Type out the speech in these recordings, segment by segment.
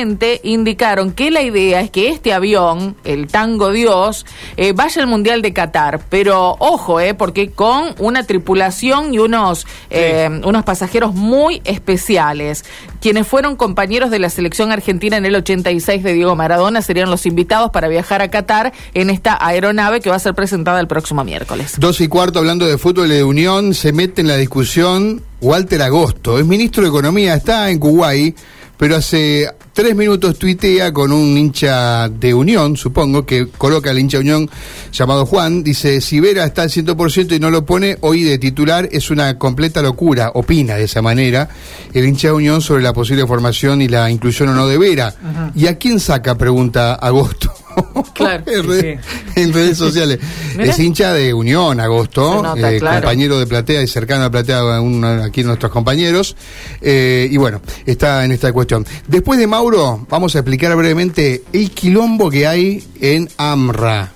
indicaron que la idea es que este avión, el Tango Dios, eh, vaya al Mundial de Qatar. Pero ojo, eh, porque con una tripulación y unos, eh, unos pasajeros muy especiales. Quienes fueron compañeros de la selección argentina en el 86 de Diego Maradona serían los invitados para viajar a Qatar en esta aeronave que va a ser presentada el próximo miércoles. Dos y cuarto, hablando de fútbol de Unión, se mete en la discusión Walter Agosto. Es ministro de Economía, está en Kuwait, pero hace tres minutos tuitea con un hincha de Unión, supongo, que coloca el hincha de Unión llamado Juan. Dice: Si Vera está al 100% y no lo pone hoy de titular, es una completa locura. Opina de esa manera el hincha de Unión sobre la posible formación y la inclusión o no de Vera. ¿Y a quién saca? Pregunta Agosto. Claro, en, sí, red- en redes sociales. Es hincha de Unión, Agosto, nota, eh, claro. compañero de Platea y cercano a Platea, uno aquí nuestros compañeros. Eh, y bueno, está en esta cuestión. Después de Mauro, vamos a explicar brevemente el quilombo que hay en AMRA.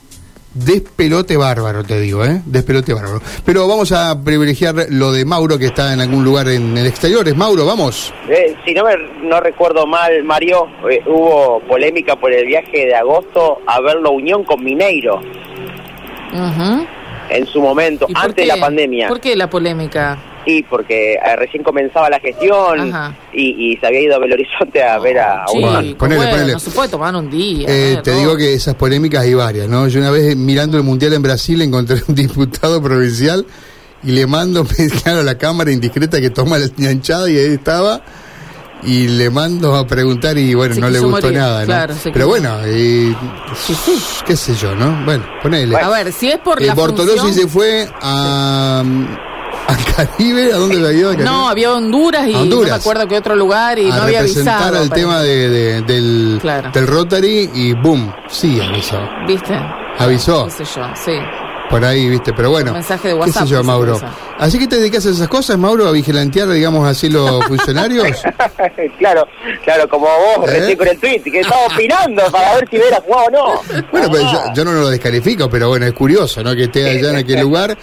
Despelote bárbaro, te digo, ¿eh? Despelote bárbaro. Pero vamos a privilegiar lo de Mauro, que está en algún lugar en el exterior. Es Mauro, vamos. Eh, si no me no recuerdo mal, Mario, eh, hubo polémica por el viaje de agosto a ver la unión con Mineiro en su momento, ¿Y por antes de la pandemia. ¿Por qué la polémica? Sí, porque eh, recién comenzaba la gestión Ajá. y, y se había ido a Belo Horizonte a ver a, a Sí. Bueno, ponele, bueno, ponele. no se puede tomar un día. Eh, ¿eh? te No. digo que esas polémicas hay varias, ¿no? Yo una vez mirando el Mundial en Brasil encontré un diputado provincial y le mando, claro, la cámara indiscreta que toma la ñanchada y ahí estaba y le mando a preguntar y bueno, Se no le gustó morir, nada, ¿no? claro, Pero bueno, y, Sí, sí. qué sé yo, ¿no? Bueno, ponele. A ver, si es por Eh, la Bortolossi función- se fue a, a Caribe, ¿a dónde lo había ido? No, había Honduras y Honduras. no me acuerdo qué otro lugar y a no había avisado. pero- tema de, de- del, Claro. del Rotary y boom, sí avisó. ¿Viste? Avisó. ¿Qué sé yo? Sí. Por ahí, viste, pero bueno. Un mensaje de ¿Qué WhatsApp, sé yo, Mauro? Así que te dedicas a esas cosas, Mauro, a vigilantear, digamos, así los funcionarios. claro, claro, como vos ¿Eh? recién con el tweet, que estaba opinando para ver si hubiera jugado o no. Bueno, pero yo, yo no lo descalifico, pero bueno, es curioso, ¿no? Que esté allá en aquel lugar.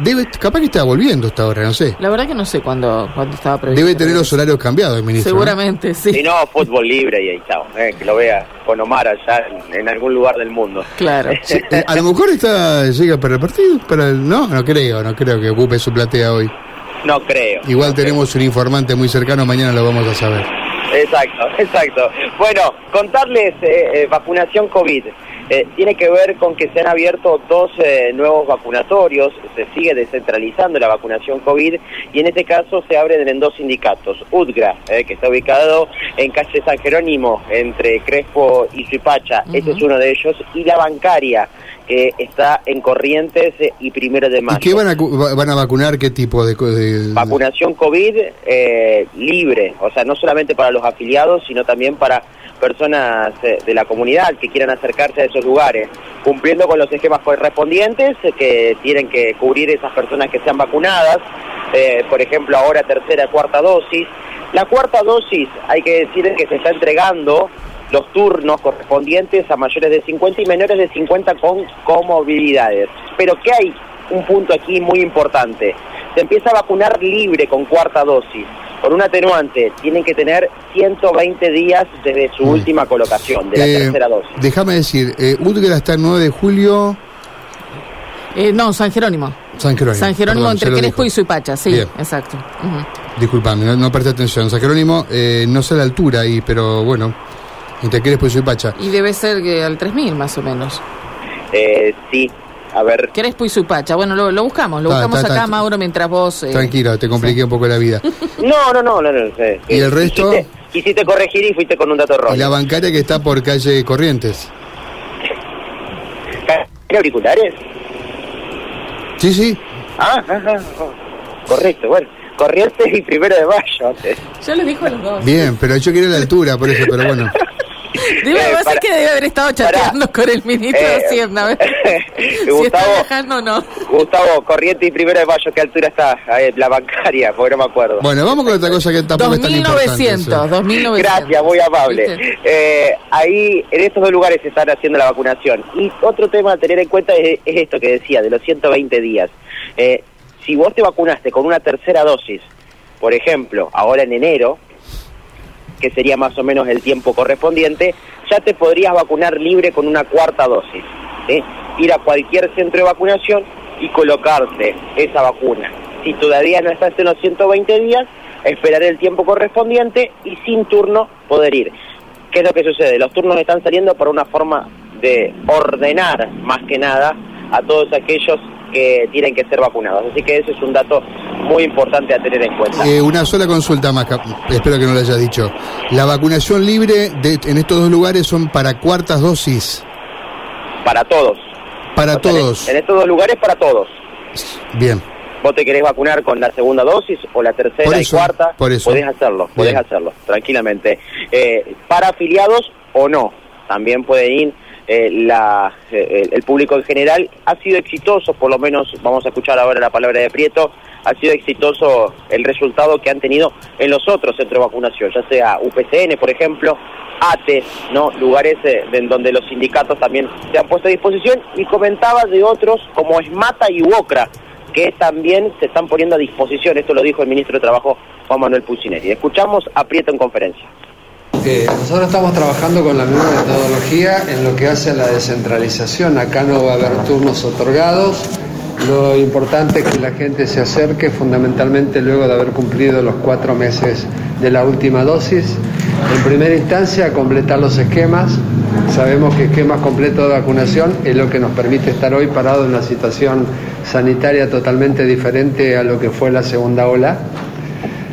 Debe, capaz que está volviendo hasta ahora, no sé. La verdad que no sé cuándo, cuándo estaba previsto. Debe tener los horarios cambiados, el ministro. ¿no? Seguramente, sí. Si no, fútbol libre y ahí chao, eh, que lo vea con Omar allá en, en algún lugar del mundo. Claro. Sí, eh, a lo mejor está llega para el partido, para el, no, no creo, no creo que ocupe su platea hoy. No creo. Igual no creo. tenemos un informante muy cercano, mañana lo vamos a saber. Exacto, exacto. Bueno, contarles eh, eh, vacunación COVID. Eh, tiene que ver con que se han abierto dos eh, nuevos vacunatorios, se sigue descentralizando la vacunación COVID y en este caso se abren en dos sindicatos. UDGRA, eh, que está ubicado en calle San Jerónimo, entre Crespo y Suipacha, este es uno de ellos, y la bancaria, que está en Corrientes eh, y Primero de ¿Y Mayo. qué van a, van a vacunar? ¿Qué tipo de...? de- Vacunación COVID eh, libre, o sea, no solamente para los afiliados, sino también para personas eh, de la comunidad que quieran acercarse a esos lugares, cumpliendo con los esquemas correspondientes eh, que tienen que cubrir esas personas que sean vacunadas, eh, por ejemplo, ahora tercera, cuarta dosis. La cuarta dosis, hay que decir que se está entregando los turnos correspondientes a mayores de 50 y menores de 50 con comorbilidades. Pero ¿qué hay? Un punto aquí muy importante. Se empieza a vacunar libre con cuarta dosis. Con un atenuante, tienen que tener 120 días desde su Mm. última colocación, de la Eh, tercera dosis. Déjame decir, eh, Udgra está el 9 de julio, Eh, no, San Jerónimo. San Jerónimo. San Jerónimo Perdón, entre Crespo dijo. y Suipacha, sí, Bien. exacto. Ujú. Disculpame, no, no presté atención. San Jerónimo, eh, no sé la altura ahí, pero bueno, entre Crespo y Suipacha. Y debe ser que al 3000 más o menos. Eh, sí, a ver, Crespo y Suipacha. Bueno, lo, lo buscamos, lo buscamos acá. Mauro, mientras vos... eh, Tranquilo, te compliqué un poco la vida. no, no, no, no, no, sé. ¿Y el resto? Quisiste, quisiste corregir y fuiste con un dato Y erróneo. la bancaria que está por calle Corrientes. ¿Tiene auriculares? Sí, sí. Ah, ah, ah, ah. correcto, bueno. Corrientes y primero de mayo. Yo le dijo a los dos. Bien, pero yo quería la altura, por eso, pero bueno. Debe, Eh, pasa para- que debe haber estado chateando con el ministro Eh, de Hacienda. a ver si está Gustavo, viajando o no. Gustavo, Corrientes y primero de mayo, ¿qué altura está? Eh, la bancaria, porque no me acuerdo. Bueno, vamos con otra cosa que tampoco es tan importante. 2900, 2900. Gracias, muy amable. Eh, ahí, en estos dos lugares se están haciendo la vacunación. Y otro tema a tener en cuenta es, es esto que decía, de los 120 días. Eh, si vos te vacunaste con una tercera dosis, por ejemplo, ahora en enero, que sería más o menos el tiempo correspondiente, ya te podrías vacunar libre con una cuarta dosis. Ir a cualquier centro de vacunación y colocarte esa vacuna. Si todavía no estás en los 120 días, esperar el tiempo correspondiente y sin turno poder ir. ¿Qué es lo que sucede? Los turnos están saliendo por una forma de ordenar más que nada a todos aquellos que tienen que ser vacunados. Así que ese es un dato muy importante a tener en cuenta. Eh, una sola consulta más, espero que no lo haya dicho. La vacunación libre de, en estos dos lugares son para cuartas dosis. Para todos. Para todos. En, estos dos lugares para todos. Bien. Vos te querés vacunar con la segunda dosis o la tercera y cuarta, por eso. podés hacerlo, podés hacerlo, tranquilamente. Eh, para afiliados o no, también pueden ir eh, eh, el público en general ha sido exitoso, por lo menos vamos a escuchar ahora la palabra de Prieto, ha sido exitoso el resultado que han tenido en los otros centros de vacunación, ya sea UPCN, por ejemplo, ATE, ¿no? lugares eh, en donde los sindicatos también se han puesto a disposición, y comentaba de otros como Esmata y UOCRA, que también se están poniendo a disposición, esto lo dijo el ministro de Trabajo Juan Manuel Pucineri. Escuchamos a Prieto en conferencia nosotros estamos trabajando con la misma metodología en lo que hace a la descentralización. Acá no va a haber turnos otorgados. Lo importante es que la gente se acerque fundamentalmente luego de haber cumplido los cuatro meses de la última dosis. En primera instancia, completar los esquemas. Sabemos que esquemas completos de vacunación es lo que nos permite estar hoy parado en una situación sanitaria totalmente diferente a lo que fue la segunda ola.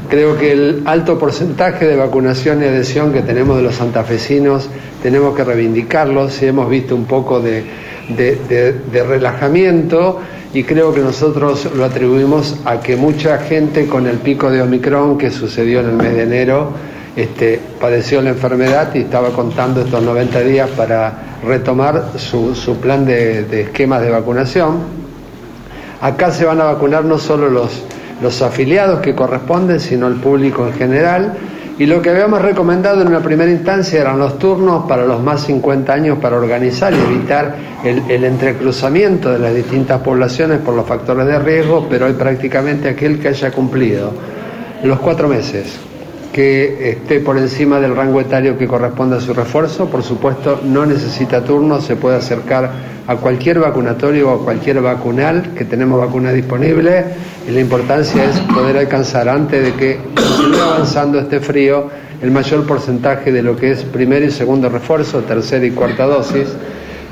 Creo que el alto porcentaje de vacunación y adhesión que tenemos de los santafesinos tenemos que reivindicarlo. Si hemos visto un poco de, relajamiento y creo que nosotros lo atribuimos a que mucha gente con el pico de Omicron que sucedió en el mes de enero este, padeció la enfermedad y estaba contando estos 90 días para retomar su, su plan de, de esquemas de vacunación. Acá se van a vacunar no solo los los afiliados que corresponden, sino el público en general. Y lo que habíamos recomendado en una primera instancia eran los turnos para los más 50 años para organizar y evitar el, entrecruzamiento de las distintas poblaciones por los factores de riesgo, pero hay prácticamente aquel que haya cumplido los cuatro meses, que esté por encima del rango etario que corresponde a su refuerzo, por supuesto no necesita turno, se puede acercar a cualquier vacunatorio o a cualquier vacunal que tenemos vacuna disponible y la importancia es poder alcanzar antes de que continúe avanzando este frío el mayor porcentaje de lo que es primer y segundo refuerzo, tercera y cuarta dosis,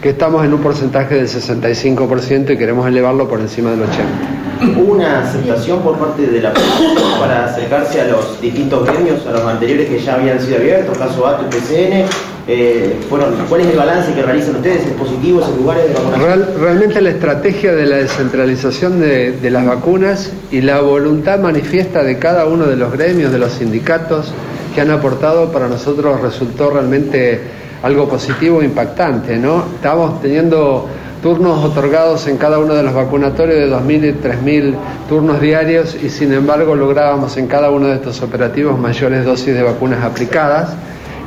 que estamos en un porcentaje del 65% y queremos elevarlo por encima del 80%. ¿Hubo una aceptación por parte de la población para acercarse a los distintos gremios, a los anteriores que ya habían sido abiertos, caso ATO y PCN? Eh, ¿Cuál es el balance que realizan ustedes? ¿Es positivo esos lugares de vacunación? realmente la estrategia de la descentralización de, las vacunas y la voluntad manifiesta de cada uno de los gremios, de los sindicatos que han aportado para nosotros resultó realmente algo positivo e impactante. ¿no? Estamos teniendo turnos otorgados en cada uno de los vacunatorios de 2.000 y 3.000 turnos diarios y sin embargo lográbamos en cada uno de estos operativos mayores dosis de vacunas aplicadas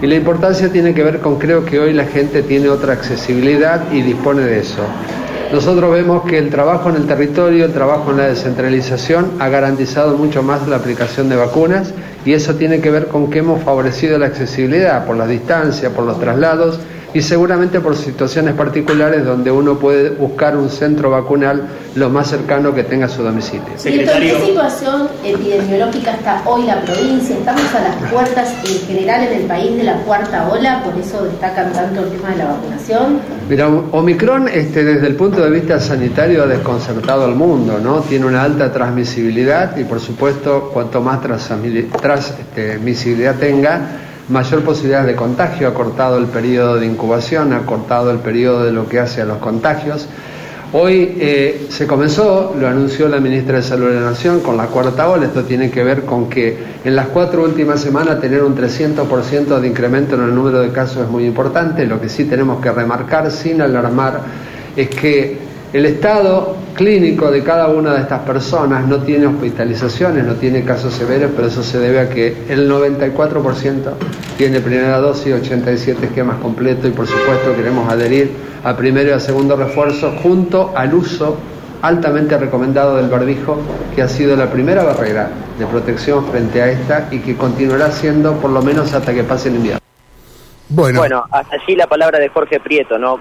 y la importancia tiene que ver con creo que hoy la gente tiene otra accesibilidad y dispone de eso. Nosotros vemos que el trabajo en el territorio, el trabajo en la descentralización ha garantizado mucho más la aplicación de vacunas y eso tiene que ver con que hemos favorecido la accesibilidad por la distancia, por los traslados y seguramente por situaciones particulares donde uno puede buscar un centro vacunal lo más cercano que tenga su domicilio. ¿En qué situación epidemiológica está hoy la provincia? Estamos a las puertas en general en el país de la cuarta ola, por eso destacan tanto el tema de la vacunación. Mira, Omicron este, desde el punto de vista sanitario ha desconcertado al mundo, ¿no? Tiene una alta transmisibilidad y por supuesto cuanto más transmisibilidad tenga, mayor posibilidad de contagio, ha cortado el periodo de incubación, ha cortado el periodo de lo que hace a los contagios. Hoy eh, se comenzó, lo anunció la ministra de Salud de la Nación, con la cuarta ola. Esto tiene que ver con que en las cuatro últimas semanas tener un 300% de incremento en el número de casos es muy importante. Lo que sí tenemos que remarcar, sin alarmar, es que el estado clínico de cada una de estas personas no tiene hospitalizaciones, no tiene casos severos, pero eso se debe a que el 94% tiene primera dosis, 87 esquemas completos y por supuesto queremos adherir a primero y a segundo refuerzo junto al uso altamente recomendado del barbijo, que ha sido la primera barrera de protección frente a esta y que continuará siendo por lo menos hasta que pase el invierno. Bueno, Bueno, hasta allí la palabra de Jorge Prieto, ¿no?